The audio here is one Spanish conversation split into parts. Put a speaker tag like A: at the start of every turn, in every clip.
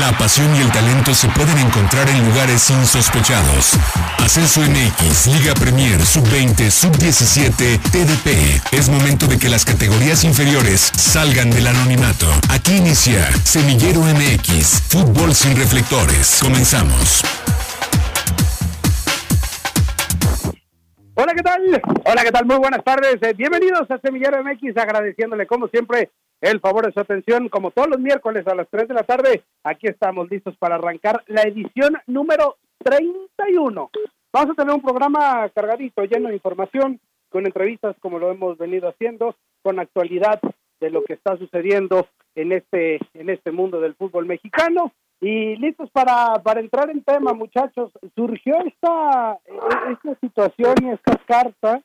A: La pasión y el talento se pueden encontrar en lugares insospechados. Ascenso MX, Liga Premier, Sub-20, Sub-17, TDP. Es momento de que las categorías inferiores salgan del anonimato. Aquí inicia Semillero MX, fútbol sin reflectores. Comenzamos.
B: Hola, ¿qué tal? Hola, ¿qué tal? Muy buenas tardes. Eh, bienvenidos a Semillero MX, agradeciéndole como siempre el favor de su atención, como todos los miércoles a las 3 de la tarde. Aquí estamos listos para arrancar la edición número 31. Vamos a tener un programa cargadito, lleno de información, con entrevistas como lo hemos venido haciendo, con actualidad de lo que está sucediendo en este en este mundo del fútbol mexicano y listos para, para entrar en tema, muchachos. Surgió esta, esta situación y esta carta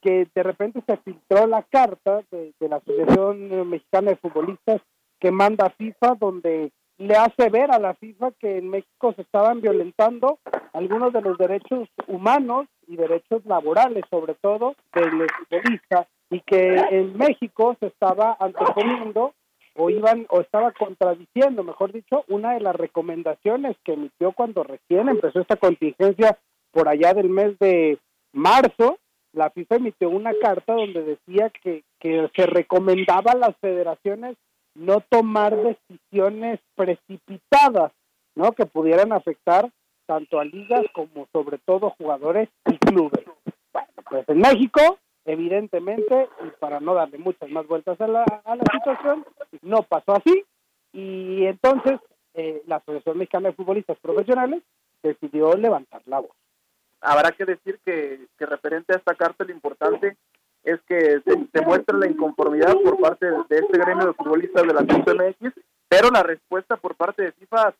B: que de repente se filtró la carta de, la Asociación Mexicana de Futbolistas que manda FIFA, donde le hace ver a la FIFA que en México se estaban violentando algunos de los derechos humanos y derechos laborales, sobre todo del futbolista, y que en México se estaba anteponiendo o iban o estaba contradiciendo, mejor dicho, una de las recomendaciones que emitió cuando recién empezó esta contingencia por allá del mes de marzo, la FIFA emitió una carta donde decía que, que se recomendaba a las federaciones no tomar decisiones precipitadas, ¿no? Que pudieran afectar tanto a ligas como sobre todo jugadores y clubes. Bueno, pues en México evidentemente, y para no darle muchas más vueltas a la, a la situación, no pasó así y entonces eh, la Asociación Mexicana de Futbolistas Profesionales decidió levantar la voz.
C: Habrá que decir que, que referente a esta carta lo importante es que se, muestra la inconformidad por parte de, este gremio de futbolistas de la CMX, pero la respuesta por parte de FIFA,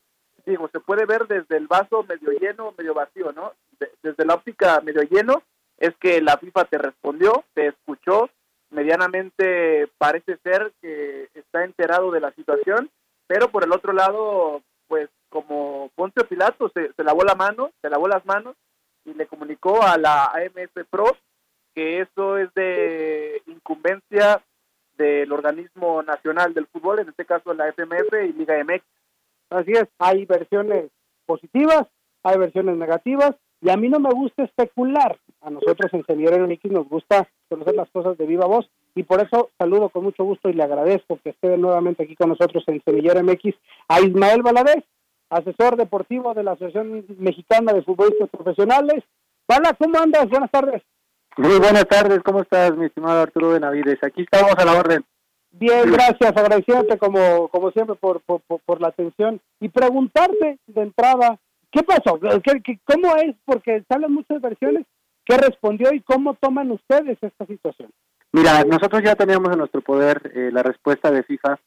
C: digo, se puede ver desde el vaso medio lleno, medio vacío, ¿no? desde la óptica medio lleno, es que la FIFA te respondió, te escuchó, medianamente parece ser que está enterado de la situación, pero por el otro lado, pues como Poncio Pilato se, lavó la mano, se lavó las manos le comunicó a la AMF Pro que eso es de incumbencia del organismo nacional del fútbol, en este caso la FMF y Liga MX.
B: Así es, hay versiones positivas, hay versiones negativas, y a mí no me gusta especular. A nosotros en Semillero MX nos gusta conocer las cosas de viva voz y por eso saludo con mucho gusto y le agradezco que esté nuevamente aquí con nosotros en Semillero MX a Ismael Valadez, asesor deportivo de la Asociación Mexicana de Futbolistas Profesionales. Bala, ¿cómo andas? Buenas tardes.
D: Muy buenas tardes, ¿cómo estás, mi estimado Arturo Benavides? Aquí estamos a la orden.
B: Bien, gracias, agradeciéndote como, como siempre por, por, por la atención y preguntarte de entrada, ¿Qué pasó? cómo es? Porque salen muchas versiones. ¿Qué respondió y cómo toman ustedes esta situación?
D: Mira, nosotros ya teníamos en nuestro poder eh, la respuesta de FIFA,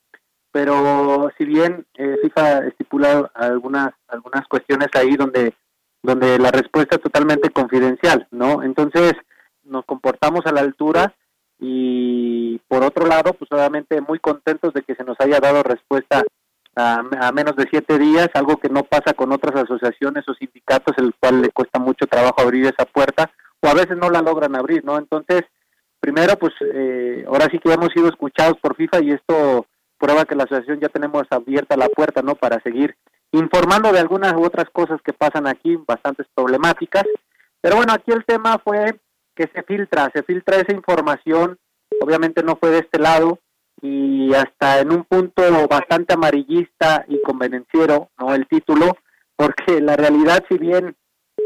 D: pero si bien eh, FIFA estipula algunas algunas cuestiones ahí donde donde la respuesta es totalmente confidencial, ¿no? Entonces nos comportamos a la altura y por otro lado, pues obviamente muy contentos de que se nos haya dado respuesta a, menos de siete días, algo que no pasa con otras asociaciones o sindicatos, el cual le cuesta mucho trabajo abrir esa puerta, o a veces no la logran abrir, ¿no? Entonces, primero, pues eh, ahora sí que hemos sido escuchados por FIFA y esto prueba que la asociación ya tenemos abierta la puerta, ¿no? Para seguir informando de algunas u otras cosas que pasan aquí, bastantes problemáticas. Pero bueno, aquí el tema fue que se filtra, se filtra esa información, obviamente no fue de este lado, y hasta en un punto bastante amarillista y convenenciero, ¿no? El título, porque la realidad, si bien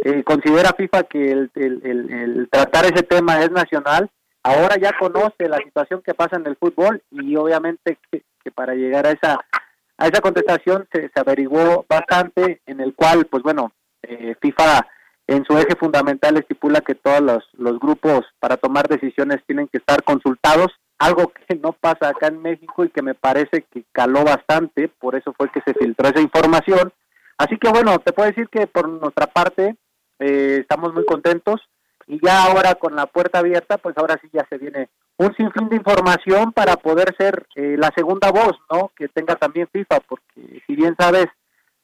D: eh, considera FIFA que el, el, tratar ese tema es nacional, ahora ya conoce la situación que pasa en el fútbol y obviamente que, para llegar a esa a esa contestación se, se, averiguó bastante en el cual pues bueno eh, FIFA en su eje fundamental estipula que todos los, los grupos para tomar decisiones tienen que estar consultados algo que no pasa acá en México y que me parece que caló bastante, por eso fue que se filtró esa información. Así que bueno, te puedo decir que por nuestra parte eh, estamos muy contentos y ya ahora con la puerta abierta, pues ahora sí ya se viene un sinfín de información para poder ser eh, la segunda voz, ¿no? Que tenga también FIFA, porque si bien sabes,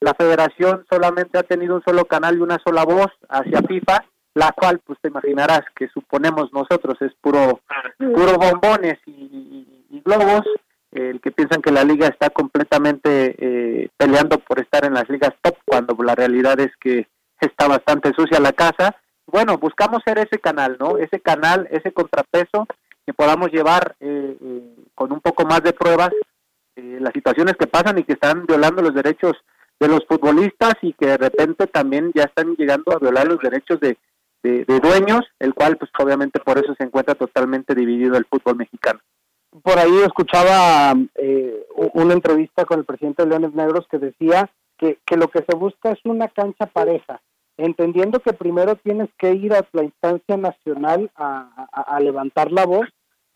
D: la federación solamente ha tenido un solo canal y una sola voz hacia FIFA la cual pues te imaginarás que suponemos nosotros es puro puro bombones y, globos el que piensan que la liga está completamente eh, peleando por estar en las ligas top, cuando la realidad es que está bastante sucia la casa. Bueno, buscamos ser ese canal, ¿no? Ese canal, ese contrapeso que podamos llevar eh, eh, con un poco más de pruebas las situaciones que pasan y que están violando los derechos de los futbolistas y que de repente también ya están llegando a violar los derechos de, de, dueños, el cual pues obviamente por eso se encuentra totalmente dividido el fútbol mexicano
B: por ahí escuchaba eh, una entrevista con el presidente de Leones Negros que decía que, que lo que se busca es una cancha pareja, entendiendo que primero tienes que ir a la instancia nacional a, a, levantar la voz,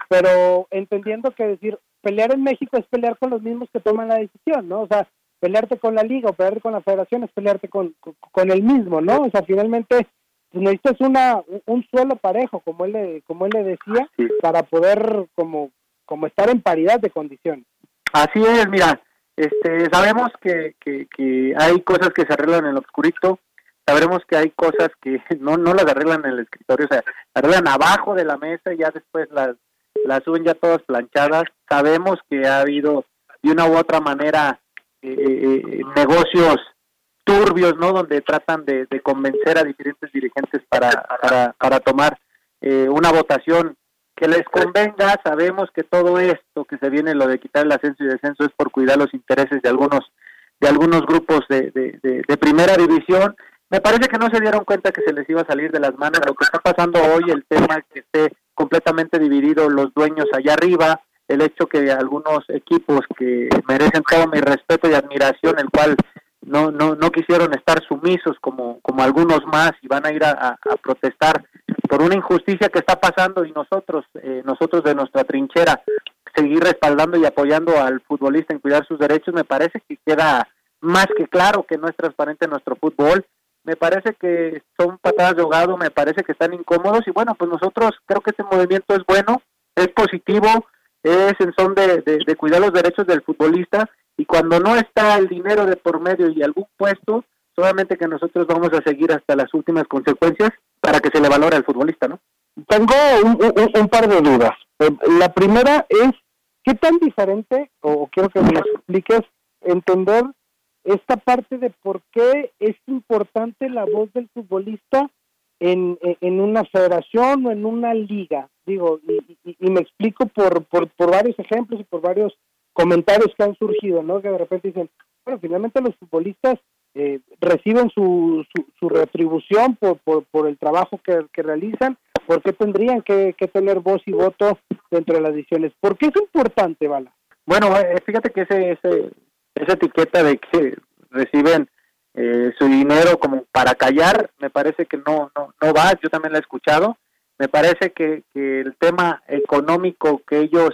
B: pero entendiendo que decir pelear en México es pelear con los mismos que toman la decisión, ¿no? O sea, pelearte con la liga o pelearte con la federación es pelearte con, con, el mismo, ¿no? O sea, finalmente pues, necesitas una un suelo parejo, como él le, como él le decía, para poder como como estar en paridad de condiciones.
D: Así es, mira, este, sabemos que, que, hay cosas que se arreglan en el obscurito, sabremos que hay cosas que no, no las arreglan en el escritorio, o sea, arreglan abajo de la mesa y ya después las, las suben ya todas planchadas. Sabemos que ha habido de una u otra manera eh, eh, negocios turbios, ¿no? Donde tratan de, convencer a diferentes dirigentes para, para, para tomar eh, una votación que les convenga, sabemos que todo esto que se viene, lo de quitar el ascenso y descenso, es por cuidar los intereses de algunos de algunos grupos de, de, primera división. Me parece que no se dieron cuenta que se les iba a salir de las manos lo que está pasando hoy, el tema que esté completamente dividido los dueños allá arriba, el hecho que algunos equipos que merecen todo mi respeto y admiración, el cual no, no, no quisieron estar sumisos como, como algunos más y van a ir a, protestar por una injusticia que está pasando y nosotros, eh, nosotros de nuestra trinchera, seguir respaldando y apoyando al futbolista en cuidar sus derechos, me parece que queda más que claro que no es transparente nuestro fútbol. Me parece que son patadas de ahogado, me parece que están incómodos y bueno, pues nosotros creo que este movimiento es bueno, es positivo, es en son de, de cuidar los derechos del futbolista y cuando no está el dinero de por medio y algún puesto, solamente que nosotros vamos a seguir hasta las últimas consecuencias para que se le valore al futbolista, ¿no?
B: Tengo un, par de dudas. Eh, la primera es, ¿qué tan diferente, o quiero que me expliques, entender esta parte de por qué es importante la voz del futbolista en, en una federación o en una liga? Digo, y, me explico por, por, por varios ejemplos y por varios comentarios que han surgido, ¿no? Que de repente dicen, bueno, finalmente los futbolistas eh, reciben su, su, retribución por, por, el trabajo que, realizan, ¿por qué tendrían que, tener voz y voto dentro de las decisiones? ¿Por qué es importante, Bala?
D: Bueno, eh, fíjate que ese, ese, esa etiqueta de que reciben eh, su dinero como para callar, me parece que no, no, no va, yo también lo he escuchado, me parece que, que el tema económico que ellos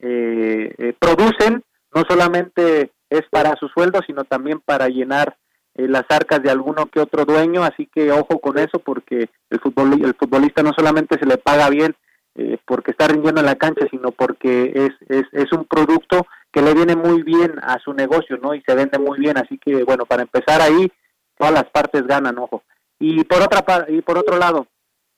D: eh, eh, producen, no solamente es para su sueldo, sino también para llenar eh, las arcas de alguno que otro dueño, así que ojo con eso porque el, fútbol, el futbolista no solamente se le paga bien eh, porque está rindiendo en la cancha, sino porque es, es, es un producto que le viene muy bien a su negocio, ¿no? Y se vende muy bien, así que bueno, para empezar ahí, todas las partes ganan, ojo. Y por otra y por otro lado,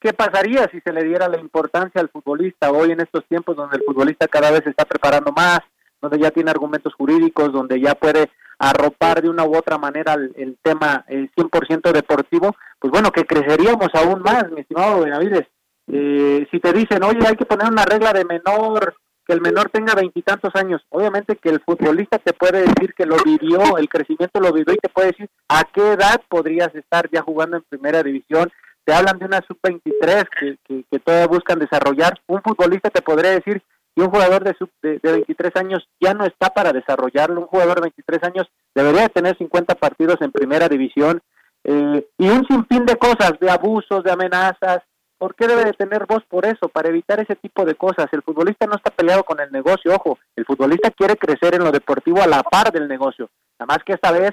D: ¿Qué pasaría si se le diera la importancia al futbolista hoy en estos tiempos donde el futbolista cada vez se está preparando más, donde ya tiene argumentos jurídicos, donde ya puede arropar de una u otra manera el, tema el 100% deportivo? Pues bueno, que creceríamos aún más, mi estimado Benavides. Eh, si te dicen, oye, hay que poner una regla de menor, que el menor tenga veintitantos años, obviamente que el futbolista te puede decir que lo vivió, el crecimiento lo vivió y te puede decir a qué edad podrías estar ya jugando en primera división, te hablan de una sub-23 que, que, todavía buscan desarrollar. Un futbolista te podría decir que un jugador de, sub, de, 23 años ya no está para desarrollarlo. Un jugador de 23 años debería tener 50 partidos en primera división. Eh, y un sinfín de cosas, de abusos, de amenazas. ¿Por qué debe de tener voz por eso? Para evitar ese tipo de cosas. El futbolista no está peleado con el negocio, ojo. El futbolista quiere crecer en lo deportivo a la par del negocio. Nada más que esta vez,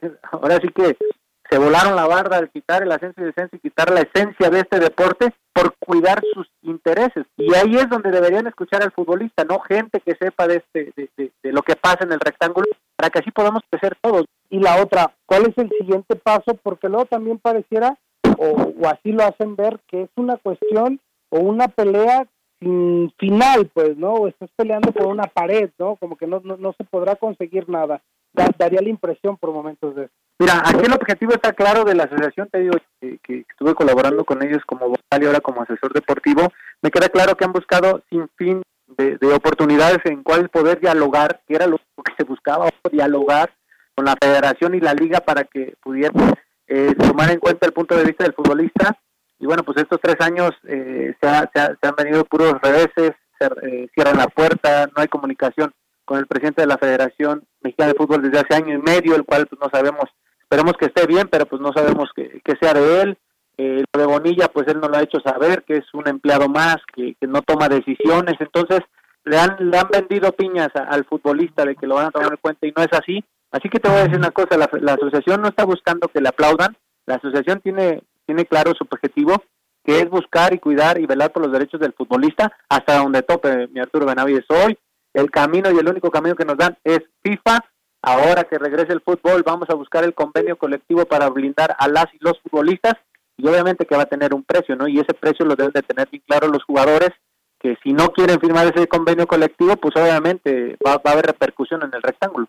D: ahora sí que se volaron la barda al quitar el ascenso y descenso y quitar la esencia de este deporte por cuidar sus intereses. Y ahí es donde deberían escuchar al futbolista, no gente que sepa de, este, de, lo que pasa en el rectángulo, para que así podamos crecer todos.
B: Y la otra, ¿cuál es el siguiente paso? Porque luego también pareciera, o, así lo hacen ver, que es una cuestión o una pelea sin final, pues, ¿no? O estás peleando por una pared, ¿no? Como que no, no, se podrá conseguir nada. daría la impresión por momentos de eso.
D: Mira, aquí el objetivo está claro de la asociación, te digo que, estuve colaborando con ellos como vocal y ahora como asesor deportivo, me queda claro que han buscado sin fin de, oportunidades en cuál poder dialogar, que era lo que se buscaba, dialogar con la federación y la liga para que pudieran eh, tomar en cuenta el punto de vista del futbolista. Y bueno, pues estos tres años eh, se, han venido puros reveses, se eh, cierran la puerta, no hay comunicación con el presidente de la Federación Mexicana de Fútbol desde hace año y medio, el cual pues no sabemos, esperemos que esté bien, pero pues no sabemos que, sea de él. Eh, lo de Bonilla, pues él no lo ha hecho saber, que es un empleado más, que, no toma decisiones, entonces le han, le han vendido piñas al futbolista de que lo van a tomar en cuenta y no es así. Así que te voy a decir una cosa, la, asociación no está buscando que le aplaudan, la asociación tiene, tiene claro su objetivo, que es buscar y cuidar y velar por los derechos del futbolista hasta donde tope mi Arturo Benavides hoy. El camino y el único camino que nos dan es FIFA. Ahora que regrese el fútbol, vamos a buscar el convenio colectivo para blindar a las y los futbolistas y obviamente que va a tener un precio, ¿no? Y ese precio lo deben de tener bien claro los jugadores que si no quieren firmar ese convenio colectivo, pues obviamente va, va a haber repercusión en el rectángulo.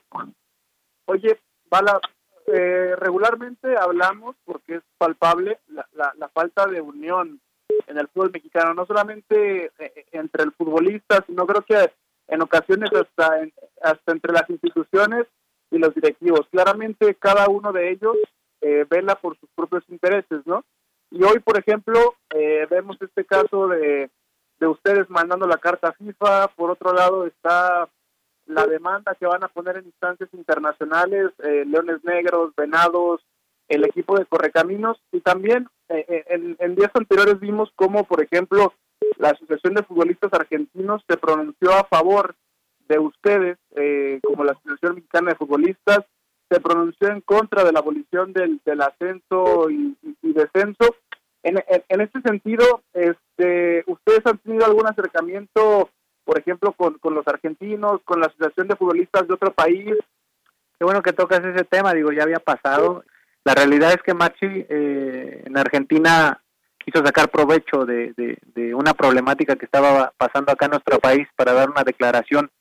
C: Oye, Bala, eh, regularmente hablamos, porque es palpable, la, la, falta de unión en el fútbol mexicano, no solamente eh, entre el futbolista, sino creo que en ocasiones hasta, hasta entre las instituciones y los directivos. Claramente cada uno de ellos eh, vela por sus propios intereses, ¿no? Y hoy, por ejemplo, vemos este caso de, de ustedes mandando la carta a FIFA, por otro lado está la demanda que van a poner en instancias internacionales, eh, Leones Negros, Venados, el equipo de Correcaminos y también eh, eh, en, días anteriores vimos cómo, por ejemplo, la Asociación de Futbolistas Argentinos se pronunció a favor de ustedes, como la Asociación Mexicana de Futbolistas, se pronunció en contra de la abolición del, del ascenso y, descenso. En, en, en, este sentido, este, ¿ustedes han tenido algún acercamiento por ejemplo, con, con los argentinos, con la Asociación de Futbolistas de otro país.
D: Qué bueno que tocas ese tema, digo, ya había pasado. La realidad es que Machi eh, en Argentina quiso sacar provecho de, de, una problemática que estaba pasando acá en nuestro país para dar una declaración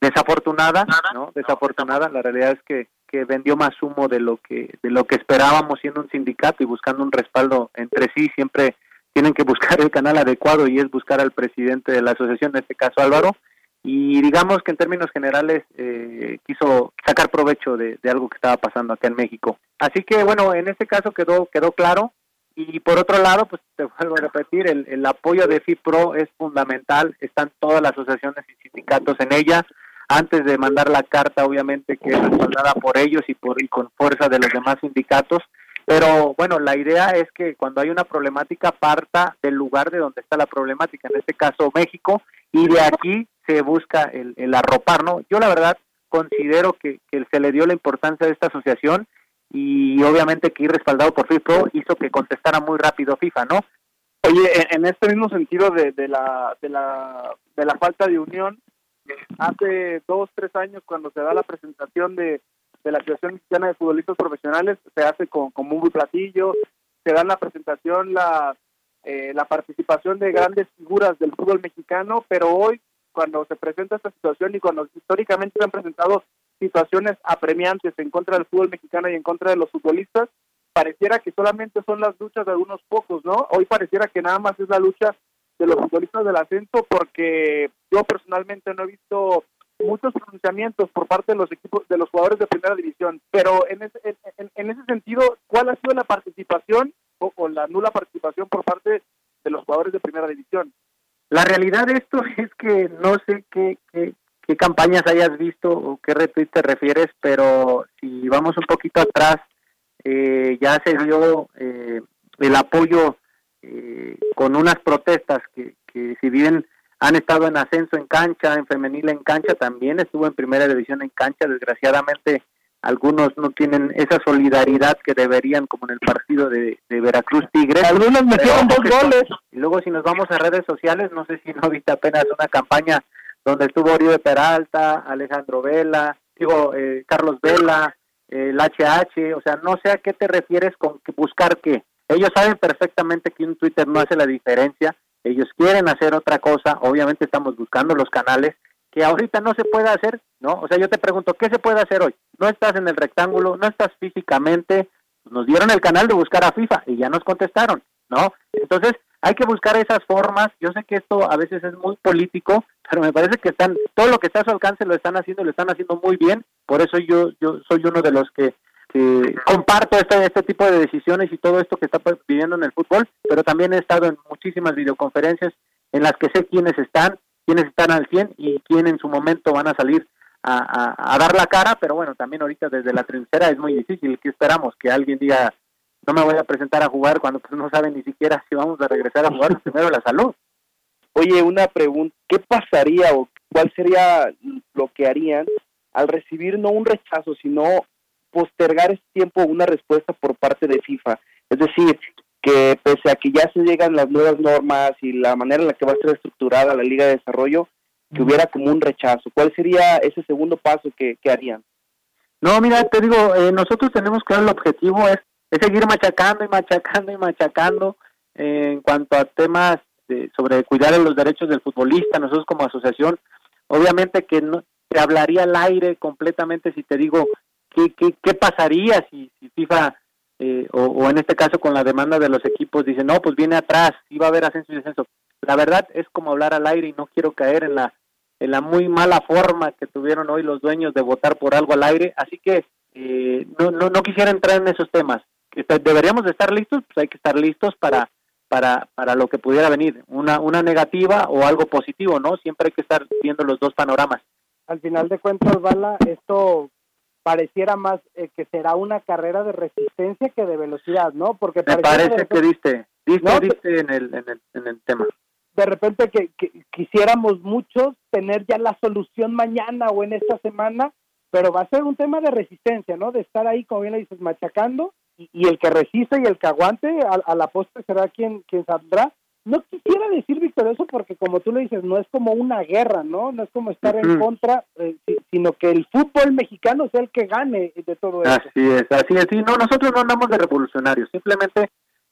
D: desafortunada, ¿no? Desafortunada. La realidad es que, que vendió más humo de lo que de lo que esperábamos siendo un sindicato y buscando un respaldo entre sí siempre tienen que buscar el canal adecuado y es buscar al presidente de la asociación, en este caso Álvaro, y digamos que en términos generales eh, quiso sacar provecho de, algo que estaba pasando acá en México. Así que bueno, en este caso quedó quedó claro. Y por otro lado, pues te vuelvo a repetir, el, el apoyo de FIPRO es fundamental, están todas las asociaciones y sindicatos en ella, antes de mandar la carta obviamente que es respaldada por ellos y por y con fuerza de los demás sindicatos, pero bueno, la idea es que cuando hay una problemática parta del lugar de donde está la problemática, en este caso México, y de aquí se busca el, el arropar, ¿no? Yo la verdad considero que, que se le dio la importancia de esta asociación y obviamente que ir respaldado por FIFA hizo que contestara muy rápido FIFA, ¿no?
C: Oye, en, este mismo sentido de, de, la, de, la, de la falta de unión, hace dos, tres años cuando se da la presentación de, de la Asociación Mexicana de Futbolistas Profesionales se hace con, con muy platillo, se da la presentación la, eh, la participación de grandes figuras del fútbol mexicano, pero hoy cuando se presenta esta situación y cuando históricamente se han presentado situaciones apremiantes en contra del fútbol mexicano y en contra de los futbolistas, pareciera que solamente son las luchas de algunos pocos, ¿no? Hoy pareciera que nada más es la lucha de los futbolistas del ascenso porque yo personalmente no he visto muchos pronunciamientos por parte de los equipos, de los jugadores de primera división, pero en ese, en, ese sentido, ¿cuál ha sido la participación o, la nula participación por parte de los jugadores de primera división?
D: La realidad de esto es que no sé qué, qué, campañas hayas visto o qué retweet te refieres, pero si vamos un poquito atrás, eh, ya se dio eh, el apoyo eh, con unas protestas que, que si bien han estado en ascenso en cancha, en femenil en cancha, también estuvo en primera división en cancha, desgraciadamente algunos no tienen esa solidaridad que deberían como en el partido de, Veracruz Tigres.
B: Algunos metieron dos goles.
D: Y luego si nos vamos a redes sociales, no sé si no viste apenas una campaña donde estuvo Oribe Peralta, Alejandro Vela, digo, eh, Carlos Vela, el HH, o sea, no sé a qué te refieres con buscar qué. Ellos saben perfectamente que un Twitter no hace la diferencia ellos quieren hacer otra cosa, obviamente estamos buscando los canales que ahorita no se puede hacer, ¿no? O sea, yo te pregunto, ¿qué se puede hacer hoy? No estás en el rectángulo, no estás físicamente, nos dieron el canal de buscar a FIFA y ya nos contestaron, ¿no? Entonces, hay que buscar esas formas. Yo sé que esto a veces es muy político, pero me parece que están todo lo que está a su alcance lo están haciendo, lo están haciendo muy bien. Por eso yo yo soy uno de los que, comparto este este tipo de decisiones y todo esto que está viviendo en el fútbol, pero también he estado en muchísimas videoconferencias en las que sé quiénes están, quiénes están al 100 y quién en su momento van a salir a, a, dar la cara, pero bueno, también ahorita desde la trinchera es muy difícil. ¿Qué esperamos? Que alguien diga, no me voy a presentar a jugar cuando pues no saben ni siquiera si vamos a regresar a jugar primero la salud.
C: Oye, una pregunta, ¿qué pasaría o cuál sería lo que harían al recibir no un rechazo, sino postergar ese tiempo una respuesta por parte de FIFA? Es decir, que pese a que ya se llegan las nuevas normas y la manera en la que va a ser estructurada la Liga de Desarrollo, que hubiera como un rechazo. ¿Cuál sería ese segundo paso que, harían?
D: No, mira, te digo, eh, nosotros tenemos claro el objetivo es, es seguir machacando y machacando y machacando eh, en cuanto a temas de, sobre cuidar los derechos del futbolista. Nosotros como asociación, obviamente que no te hablaría al aire completamente si te digo qué, qué, qué pasaría si, si FIFA eh, o, en este caso con la demanda de los equipos dice no pues viene atrás y va a haber ascenso y descenso la verdad es como hablar al aire y no quiero caer en la en la muy mala forma que tuvieron hoy los dueños de votar por algo al aire, así que eh, no, no, no quisiera entrar en esos temas. Deberíamos de estar listos, pues hay que estar listos para, para, para lo que pudiera venir, una, una negativa o algo positivo, ¿no? Siempre hay que estar viendo los dos panoramas.
B: Al final de cuentas, Bala, esto pareciera más eh, que será una carrera de resistencia que de velocidad, ¿no?
D: Porque me parece que diste, diste, diste en, el, en, el, en el tema
B: de repente que, quisiéramos muchos tener ya la solución mañana o en esta semana, pero va a ser un tema de resistencia, ¿no? De estar ahí, como bien le dices, machacando y, el que resista y el que aguante a, la postre será quien, quien saldrá. No quisiera decir, Víctor, eso porque como tú le dices, no es como una guerra, ¿no? No es como estar en contra, eh, sino que el fútbol mexicano sea el que gane de todo eso.
D: Así es, así es. no, nosotros no andamos de revolucionarios, simplemente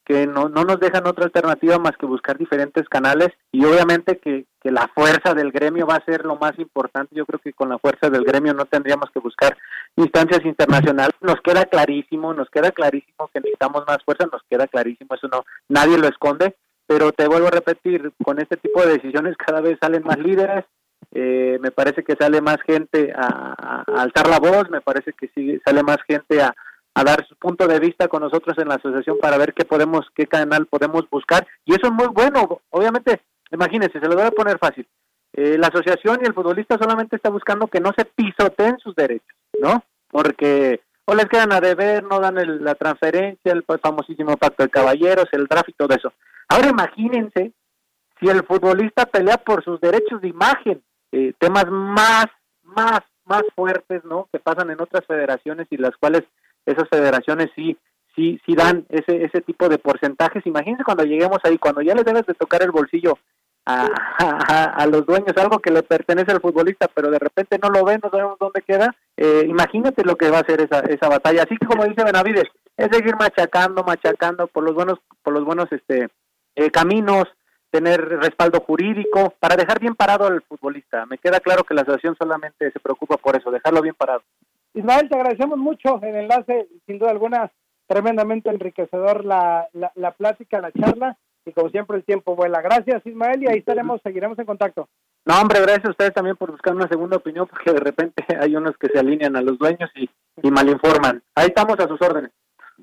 D: que no, no nos dejan otra alternativa más que buscar diferentes canales y obviamente que, que la fuerza del gremio va a ser lo más importante. Yo creo que con la fuerza del gremio no tendríamos que buscar instancias internacionales. Nos queda clarísimo, nos queda clarísimo que necesitamos más fuerza, nos queda clarísimo, eso no, nadie lo esconde, pero te vuelvo a repetir, con este tipo de decisiones cada vez salen más líderes, eh, me parece que sale más gente a, alzar la voz, me parece que sigue, sale más gente a, dar su punto de vista con nosotros en la asociación para ver qué podemos, qué canal podemos buscar. Y eso es muy bueno. Obviamente, imagínense, se lo voy a poner fácil. Eh, la asociación y el futbolista solamente está buscando que no se pisoteen sus derechos, ¿no? Porque o les quedan a deber, no dan la transferencia, el famosísimo pacto de caballeros, el y todo eso. Ahora imagínense si el futbolista pelea por sus derechos de imagen, eh, temas más, más, más fuertes, ¿no? Que pasan en otras federaciones y las cuales esas federaciones sí sí sí dan ese ese tipo de porcentajes. Imagínense cuando lleguemos ahí, cuando ya le debes de tocar el bolsillo a, a, los dueños, algo que le pertenece al futbolista, pero de repente no lo ven, no sabemos dónde queda. Eh, imagínate lo que va a ser esa, esa batalla. Así que como dice Benavides, es seguir machacando, machacando por los buenos, por los buenos este eh, caminos, tener respaldo jurídico para dejar bien parado al futbolista. Me queda claro que la asociación solamente se preocupa por eso, dejarlo bien parado.
B: Ismael, te agradecemos mucho el enlace, sin duda alguna, tremendamente enriquecedor la, la, plática, la charla, y como siempre el tiempo vuela. Gracias, Ismael, y ahí estaremos, seguiremos en contacto.
D: No, hombre, gracias a ustedes también por buscar una segunda opinión, porque de repente hay unos que se alinean a los dueños y, y malinforman. Ahí estamos a sus órdenes.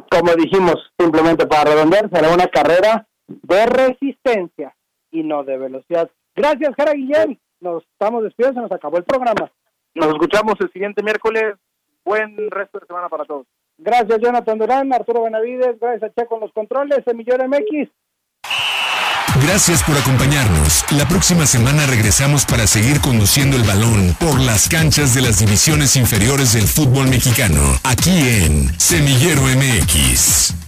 B: Como dijimos, simplemente para redondear, será una carrera de resistencia y no de velocidad. Gracias, Jara Guillén. Nos estamos despidiendo, se nos acabó el programa.
C: Nos escuchamos el siguiente miércoles buen resto de semana para todos.
B: Gracias, Jonathan Durán, Arturo Benavides, gracias a Che con los controles, Semillero MX.
A: Gracias por acompañarnos. La próxima semana regresamos para seguir conduciendo el balón por las canchas de las divisiones inferiores del fútbol mexicano, aquí en Semillero MX.